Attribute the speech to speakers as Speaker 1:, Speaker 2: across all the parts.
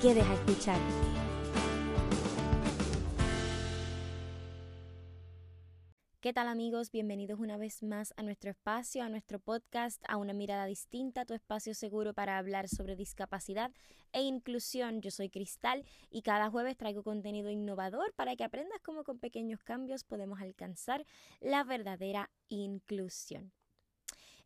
Speaker 1: quedes a escuchar. ¿Qué tal amigos? Bienvenidos una vez más a nuestro espacio, a nuestro podcast, a una mirada distinta, tu espacio seguro para hablar sobre discapacidad e inclusión. Yo soy Cristal y cada jueves traigo contenido innovador para que aprendas cómo con pequeños cambios podemos alcanzar la verdadera inclusión.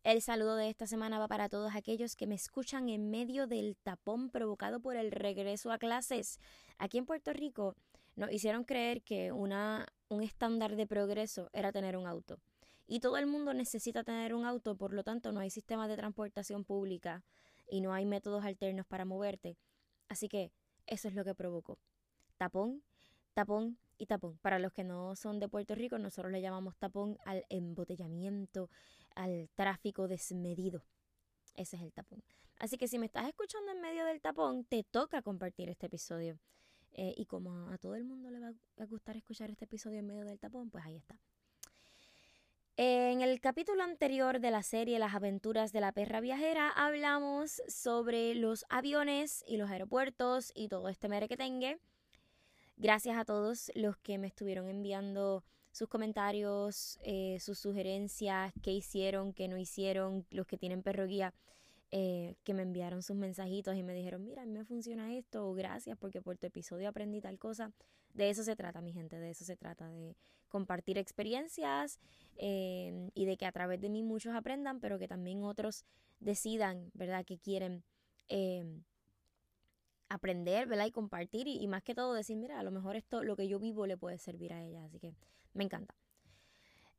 Speaker 1: El saludo de esta semana va para todos aquellos que me escuchan en medio del tapón provocado por el regreso a clases. Aquí en Puerto Rico nos hicieron creer que una, un estándar de progreso era tener un auto. Y todo el mundo necesita tener un auto, por lo tanto no hay sistemas de transportación pública y no hay métodos alternos para moverte. Así que eso es lo que provocó. Tapón, tapón y tapón. Para los que no son de Puerto Rico, nosotros le llamamos tapón al embotellamiento, al tráfico desmedido. Ese es el tapón. Así que si me estás escuchando en medio del tapón, te toca compartir este episodio. Eh, y como a todo el mundo le va a gustar escuchar este episodio en medio del tapón, pues ahí está. En el capítulo anterior de la serie Las aventuras de la perra viajera hablamos sobre los aviones y los aeropuertos y todo este merequetengue. Gracias a todos los que me estuvieron enviando sus comentarios, eh, sus sugerencias, qué hicieron, qué no hicieron, los que tienen perro guía, eh, que me enviaron sus mensajitos y me dijeron, mira, a mí me funciona esto, o gracias porque por tu episodio aprendí tal cosa. De eso se trata, mi gente, de eso se trata, de compartir experiencias eh, y de que a través de mí muchos aprendan, pero que también otros decidan, ¿verdad?, que quieren aprender, ¿verdad? Y compartir y, más que todo decir, mira, a lo mejor esto, lo que yo vivo le puede servir a ella. Así que me encanta.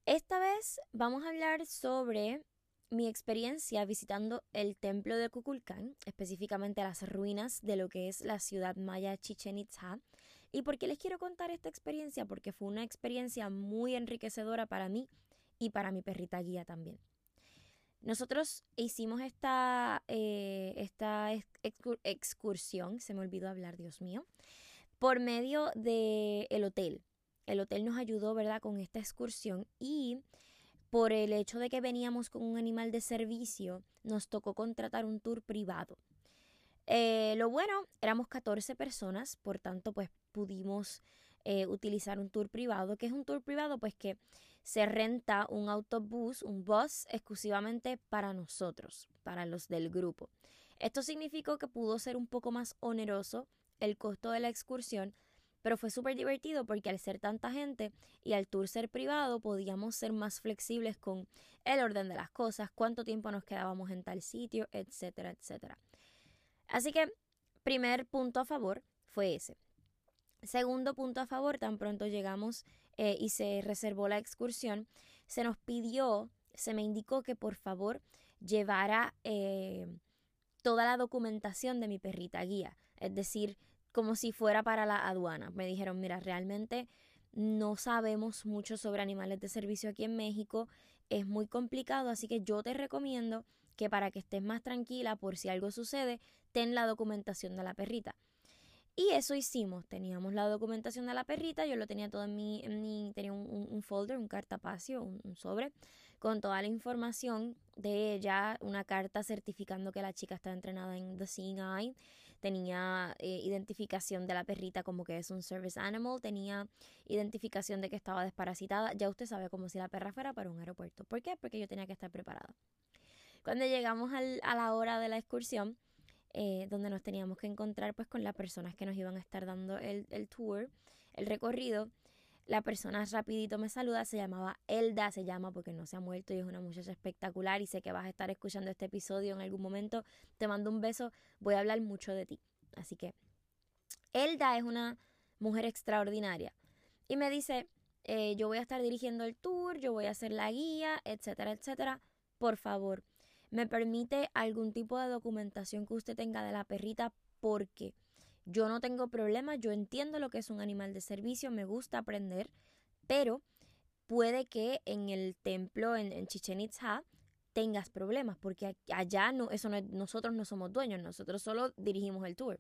Speaker 1: Esta vez vamos a hablar sobre mi experiencia visitando el templo de Kukulcán, específicamente las ruinas de lo que es la ciudad maya Chichen Itza. ¿Y por qué les quiero contar esta experiencia? Porque fue una experiencia muy enriquecedora para mí y para mi perrita guía también. Nosotros hicimos esta, eh, esta excursión, se me olvidó hablar, Dios mío, por medio del el hotel el hotel nos ayudó, ¿verdad?, con esta excursión y por el hecho de que veníamos con un animal de servicio, nos tocó contratar un tour privado. Eh, lo bueno, éramos 14 personas, por tanto, pues pudimos eh, utilizar un tour privado. que es un tour privado? Pues que se renta un autobús, un bus exclusivamente para nosotros, para los del grupo. Esto significó que pudo ser un poco más oneroso el costo de la excursión, pero fue súper divertido porque al ser tanta gente y al tour ser privado podíamos ser más flexibles con el orden de las cosas, cuánto tiempo nos quedábamos en tal sitio, etcétera, etcétera. Así que primer punto a favor fue ese. Segundo punto a favor, tan pronto llegamos eh, y se reservó la excursión, se nos pidió, se me indicó que por favor llevara eh, toda la documentación de mi perrita guía, es decir, como si fuera para la aduana. Me dijeron, mira, realmente no sabemos mucho sobre animales de servicio aquí en México, es muy complicado, así que yo te recomiendo que para que estés más tranquila por si algo sucede, ten la documentación de la perrita. Y eso hicimos, teníamos la documentación de la perrita, yo lo tenía todo en mi, en mi tenía un, folder, un cartapacio, un, un, sobre, con toda la información de ella, una carta certificando que la chica está entrenada en The Seeing Eye, tenía eh, identificación de la perrita como que es un service animal, tenía identificación de que estaba desparasitada, ya usted sabe como si la perra fuera para un aeropuerto. ¿Por qué? Porque yo tenía que estar preparada. Cuando llegamos a la hora de la excursión, eh, donde nos teníamos que encontrar pues con las personas que nos iban a estar dando el, el tour, el recorrido, la persona rapidito me saluda, se llamaba Elda, se llama porque no se ha muerto y es una muchacha espectacular y sé que vas a estar escuchando este episodio en algún momento. Te mando un beso, voy a hablar mucho de ti. Así que Elda es una mujer extraordinaria y me dice, eh, yo voy a estar dirigiendo el tour, yo voy a hacer la guía, etcétera, etcétera. Por favor, ¿me permite algún tipo de documentación que usted tenga de la perrita porque yo no tengo problema, yo entiendo lo que es un animal de servicio, me gusta aprender, pero puede que en el templo en, en Chichen Itza tengas problemas, porque allá no, eso nosotros no somos dueños, nosotros solo dirigimos el tour.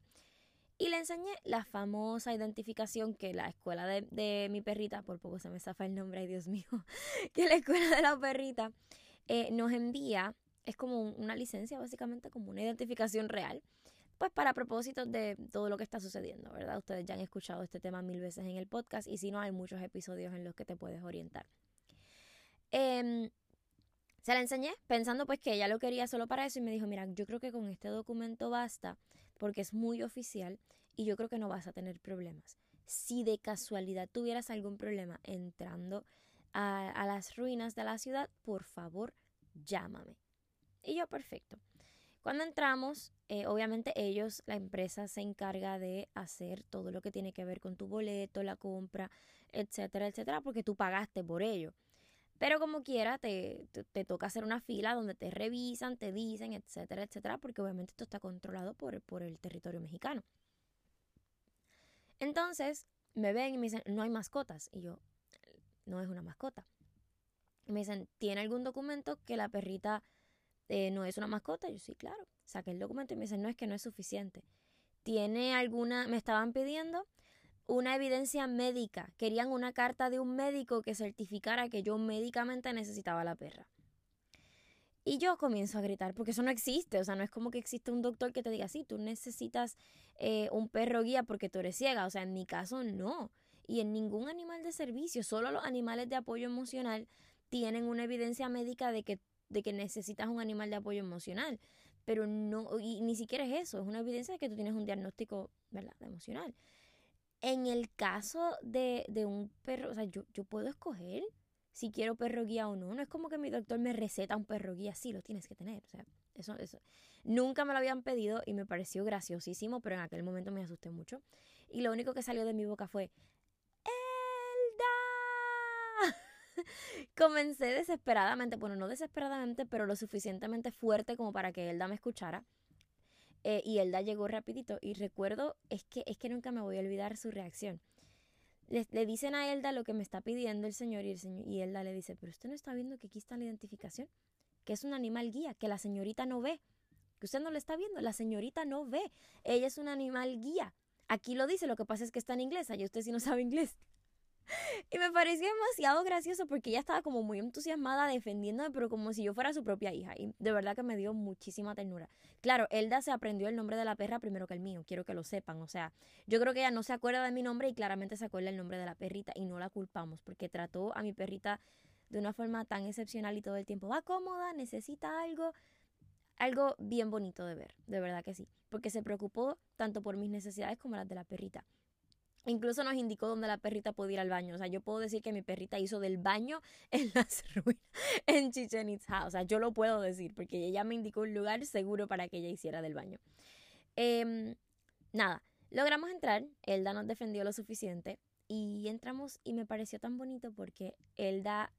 Speaker 1: Y le enseñé la famosa identificación que la escuela de, mi perrita, por poco se me zafa el nombre, ay Dios mío, que la escuela de la perrita eh, nos envía, es como una licencia básicamente, como una identificación real, pues para propósitos de todo lo que está sucediendo, ¿verdad? Ustedes ya han escuchado este tema mil veces en el podcast y si no, hay muchos episodios en los que te puedes orientar. Eh, se la enseñé pensando pues que ella lo quería solo para eso y me dijo, mira, yo creo que con este documento basta porque es muy oficial y yo creo que no vas a tener problemas. Si de casualidad tuvieras algún problema entrando a, las ruinas de la ciudad, por favor, llámame. Y yo, perfecto. Cuando entramos, eh, obviamente ellos, la empresa se encarga de hacer todo lo que tiene que ver con tu boleto, la compra, etcétera, etcétera, porque tú pagaste por ello. Pero como quiera, te, toca hacer una fila donde te revisan, te dicen, etcétera, etcétera, porque obviamente esto está controlado por, por el territorio mexicano. Entonces, me ven y me dicen, no hay mascotas. Y yo, no es una mascota. Y me dicen, ¿tiene algún documento que la perrita eh, no es una mascota? yo, sí, claro. Saqué el documento y me dicen, no, es que no es suficiente. ¿Tiene alguna, me estaban pidiendo una evidencia médica. Querían una carta de un médico que certificara que yo médicamente necesitaba la perra. Y yo comienzo a gritar, porque eso no existe, o sea, no es como que existe un doctor que te diga, sí, tú necesitas eh, un perro guía porque tú eres ciega, o sea, en mi caso no. Y en ningún animal de servicio, solo los animales de apoyo emocional tienen una evidencia médica de que, de que necesitas un animal de apoyo emocional. Pero no, y ni siquiera es eso, es una evidencia de que tú tienes un diagnóstico, ¿verdad?, emocional. En el caso de, un perro, o sea, yo, yo puedo escoger si quiero perro guía o no. No es como que mi doctor me receta un perro guía, sí, lo tienes que tener. O sea, eso, eso. Nunca me lo habían pedido y me pareció graciosísimo, pero en aquel momento me asusté mucho. Y lo único que salió de mi boca fue, ¡Elda! Comencé desesperadamente, bueno, no desesperadamente, pero lo suficientemente fuerte como para que Elda me escuchara. Eh, y Elda llegó rapidito y recuerdo, es que, es que nunca me voy a olvidar su reacción. Le, le, dicen a Elda lo que me está pidiendo el señor y, el señor y Elda le dice, pero usted no está viendo que aquí está la identificación, que es un animal guía, que la señorita no ve, que usted no le está viendo, la señorita no ve, ella es un animal guía. Aquí lo dice, lo que pasa es que está en inglés, allá usted sí no sabe inglés. Y me pareció demasiado gracioso porque ella estaba como muy entusiasmada defendiéndome, pero como si yo fuera su propia hija. Y de verdad que me dio muchísima ternura. Claro, Elda se aprendió el nombre de la perra primero que el mío, quiero que lo sepan. O sea, yo creo que ella no se acuerda de mi nombre y claramente se acuerda el nombre de la perrita y no la culpamos porque trató a mi perrita de una forma tan excepcional y todo el tiempo va cómoda, necesita algo. Algo bien bonito de ver, de verdad que sí, porque se preocupó tanto por mis necesidades como las de la perrita. Incluso nos indicó dónde la perrita podía ir al baño. O sea, yo puedo decir que mi perrita hizo del baño en las ruinas, en Chichen Itza. O sea, yo lo puedo decir porque ella me indicó un lugar seguro para que ella hiciera del baño. Em, nada, logramos entrar. Elda nos defendió lo suficiente y entramos y me pareció tan bonito porque Elda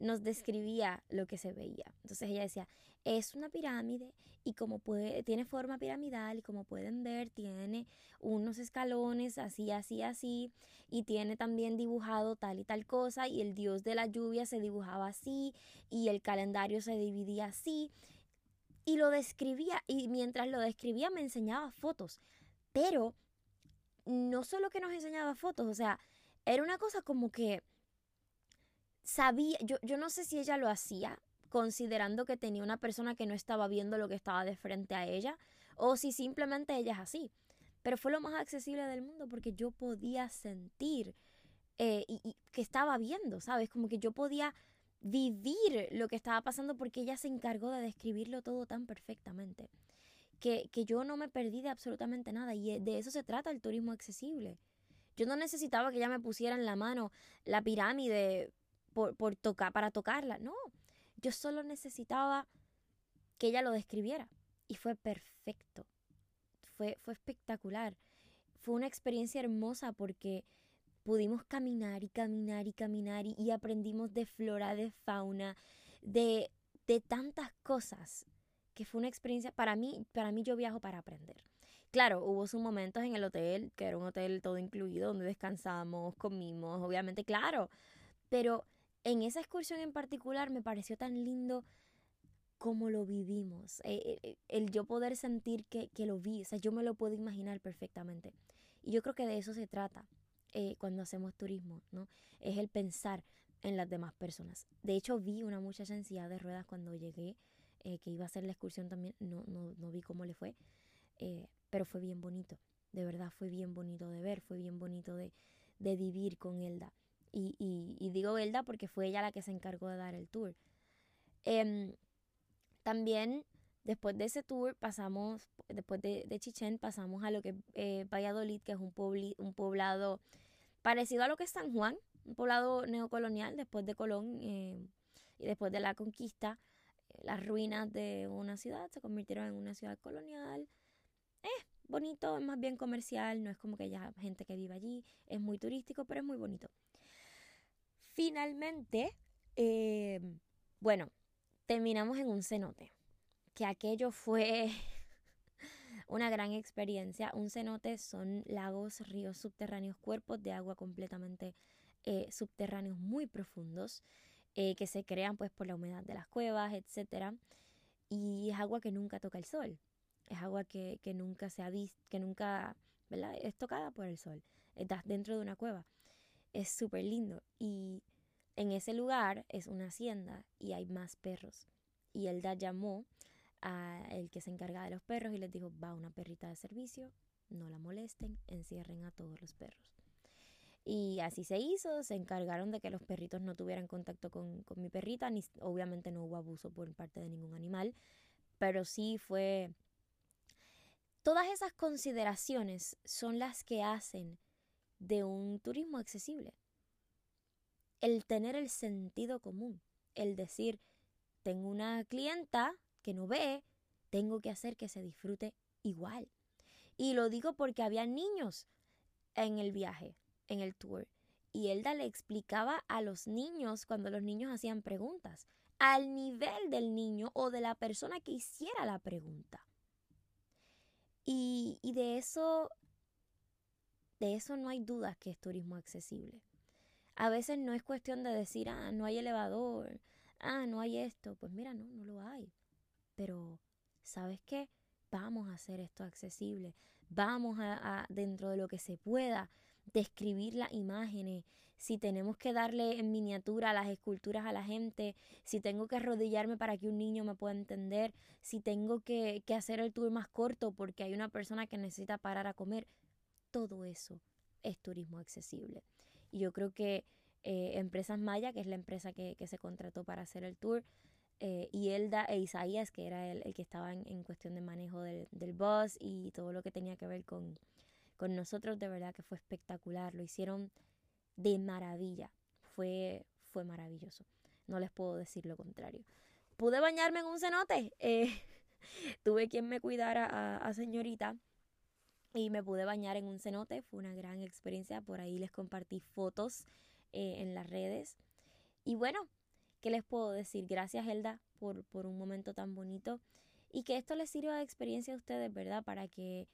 Speaker 1: nos describía lo que se veía. Entonces ella decía, es una pirámide y como puede, tiene forma piramidal y como pueden ver tiene unos escalones así, así, así y tiene también dibujado tal y tal cosa y el dios de la lluvia se dibujaba así y el calendario se dividía así y lo describía y mientras lo describía me enseñaba fotos, pero no solo que nos enseñaba fotos, o sea, era una cosa como que sabía, yo, yo no sé si ella lo hacía considerando que tenía una persona que no estaba viendo lo que estaba de frente a ella, o si simplemente ella es así. Pero fue lo más accesible del mundo porque yo podía sentir eh, y, que estaba viendo, ¿sabes? Como que yo podía vivir lo que estaba pasando porque ella se encargó de describirlo todo tan perfectamente. Que, que yo no me perdí de absolutamente nada y de eso se trata el turismo accesible. Yo no necesitaba que ella me pusiera en la mano la pirámide por, por tocar, para tocarla, no. Yo solo necesitaba que ella lo describiera y fue perfecto. Fue, fue espectacular. Fue una experiencia hermosa porque pudimos caminar y caminar y caminar y, aprendimos de flora, de fauna, de, de tantas cosas que fue una experiencia para mí, para mí yo viajo para aprender. Claro, hubo sus momentos en el hotel, que era un hotel todo incluido, donde descansamos, comimos, obviamente, claro. Pero en esa excursión en particular me pareció tan lindo como lo vivimos. Eh, eh, el yo poder sentir que, que, lo vi, o sea, yo me lo puedo imaginar perfectamente. Y yo creo que de eso se trata eh, cuando hacemos turismo, ¿no? Es el pensar en las demás personas. De hecho, vi una muchacha en de ruedas cuando llegué, que iba a hacer la excursión también, no, no, no vi cómo le fue, pero fue bien bonito, de verdad fue bien bonito de ver, fue bien bonito de, de vivir con Elda. Y, y, digo Elda porque fue ella la que se encargó de dar el tour. Em, también después de ese tour pasamos, después de, de Chichén, pasamos a lo que es eh, Valladolid, que es un, un poblado parecido a lo que es San Juan, un poblado neocolonial después de Colón eh, y después de la conquista. Eh, las ruinas de una ciudad se convirtieron en una ciudad colonial. Eh, bonito, es más bien comercial, no es como que haya gente que vive allí, es muy turístico, pero es muy bonito. Finalmente, bueno, terminamos en un cenote, que aquello fue una gran experiencia. Un cenote son lagos, ríos subterráneos, cuerpos de agua completamente eh, subterráneos muy profundos eh, que se crean pues por la humedad de las cuevas, etc. Y es agua que nunca toca el sol. Es agua que, que nunca se ha visto, que nunca ¿verdad? es tocada por el sol. Estás dentro de una cueva. Es súper lindo. Y en ese lugar es una hacienda y hay más perros. Y Elda llamó a el que se encarga de los perros y les dijo, va una perrita de servicio, no la molesten, encierren a todos los perros. Y así se hizo, se encargaron de que los perritos no tuvieran contacto con, con mi perrita, ni obviamente no hubo abuso por parte de ningún animal, pero sí fue... Todas esas consideraciones son las que hacen de un turismo accesible el tener el sentido común, el decir, tengo una clienta que no ve, tengo que hacer que se disfrute igual. Y lo digo porque había niños en el viaje, en el tour. Y Elda le explicaba a los niños cuando los niños hacían preguntas, al nivel del niño o de la persona que hiciera la pregunta. Y, y de eso, de eso no hay dudas que es turismo accesible. A veces no es cuestión de decir, ah, no hay elevador, ah, no hay esto. Pues mira, no, no lo hay. Pero, ¿sabes qué? Vamos a hacer esto accesible. Vamos a, dentro de lo que se pueda, describir las imágenes. Si tenemos que darle en miniatura las esculturas a la gente, si tengo que arrodillarme para que un niño me pueda entender, si tengo que, que hacer el tour más corto porque hay una persona que necesita parar a comer, todo eso es turismo accesible. Yo creo que eh, Empresas Maya, que es la empresa que, se contrató para hacer el tour, eh, y Elda e Isaías, que era el, el que estaba en, cuestión de manejo del, del, bus y todo lo que tenía que ver con, con nosotros, de verdad que fue espectacular. Lo hicieron de maravilla. Fue, fue maravilloso. No les puedo decir lo contrario. Pude bañarme en un cenote. Eh, tuve quien me cuidara a señorita y me pude bañar en un cenote. Fue una gran experiencia. Por ahí les compartí fotos eh, en las redes. Y bueno, ¿qué les puedo decir? Gracias, Helda, por, por un momento tan bonito. Y que esto les sirva de experiencia a ustedes, ¿verdad? Para que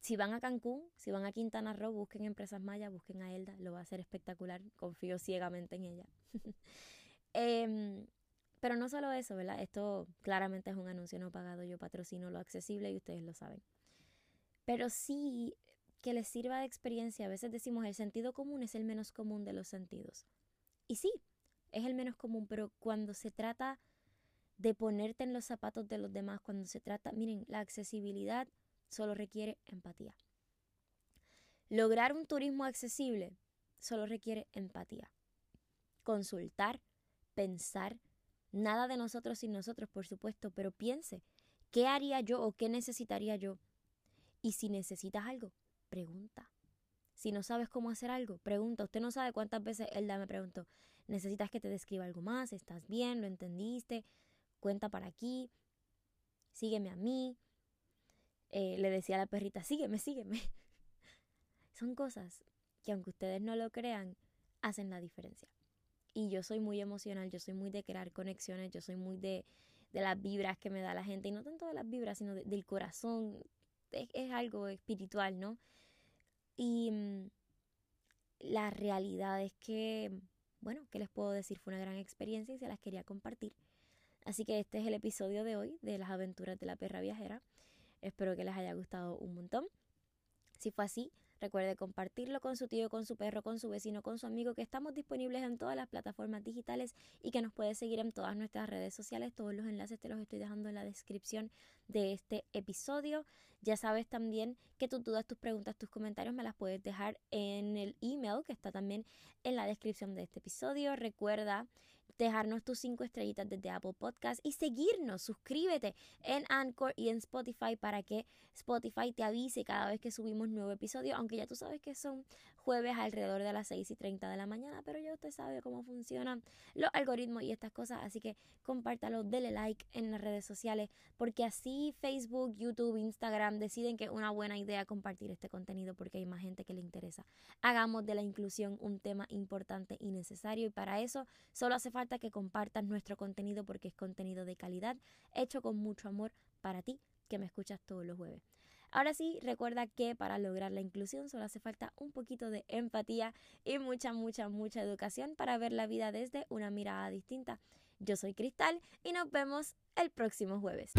Speaker 1: si van a Cancún, si van a Quintana Roo, busquen Empresas Maya, busquen a Elda, lo va a hacer espectacular, confío ciegamente en ella. Em, pero no solo eso, ¿verdad? Esto claramente es un anuncio no pagado, yo patrocino lo accesible y ustedes lo saben pero sí que les sirva de experiencia. A veces decimos el sentido común es el menos común de los sentidos. Y sí, es el menos común, pero cuando se trata de ponerte en los zapatos de los demás, cuando se trata, miren, la accesibilidad solo requiere empatía. Lograr un turismo accesible solo requiere empatía. Consultar, pensar, nada de nosotros sin nosotros, por supuesto, pero piense, ¿qué haría yo o qué necesitaría yo y si necesitas algo, pregunta. Si no sabes cómo hacer algo, pregunta. Usted no sabe cuántas veces Elda me preguntó, ¿necesitas que te describa algo más? ¿Estás bien? ¿Lo entendiste? Cuenta para aquí. Sígueme a mí. Eh, le decía a la perrita, sígueme, sígueme. Son cosas que aunque ustedes no lo crean, hacen la diferencia. Y yo soy muy emocional, yo soy muy de crear conexiones, yo soy muy de, de las vibras que me da la gente. Y no tanto de las vibras, sino del corazón es, algo espiritual, ¿no? Y mm, la realidad es que, bueno, ¿qué les puedo decir? Fue una gran experiencia y se las quería compartir. Así que este es el episodio de hoy de las aventuras de la perra viajera. Espero que les haya gustado un montón. Si fue así, recuerde compartirlo con su tío, con su perro, con su vecino, con su amigo, que estamos disponibles en todas las plataformas digitales y que nos puede seguir en todas nuestras redes sociales. Todos los enlaces te los estoy dejando en la descripción de este episodio. Ya sabes también que tus dudas, tus preguntas, tus comentarios me las puedes dejar en el email que está también en la descripción de este episodio. Recuerda dejarnos tus cinco estrellitas desde Apple Podcast y seguirnos, suscríbete en Anchor y en Spotify para que Spotify te avise cada vez que subimos nuevo episodio, aunque ya tú sabes que son jueves alrededor de las 6 y 30 de la mañana, pero ya usted sabe cómo funcionan los algoritmos y estas cosas, así que compártalo, dele like en las redes sociales, porque así Facebook, YouTube, Instagram deciden que es una buena idea compartir este contenido porque hay más gente que le interesa. Hagamos de la inclusión un tema importante y necesario y para eso solo hace falta que compartas nuestro contenido porque es contenido de calidad, hecho con mucho amor para ti que me escuchas todos los jueves. Ahora sí, recuerda que para lograr la inclusión solo hace falta un poquito de empatía y mucha, mucha, mucha educación para ver la vida desde una mirada distinta. Yo soy Cristal y nos vemos el próximo jueves.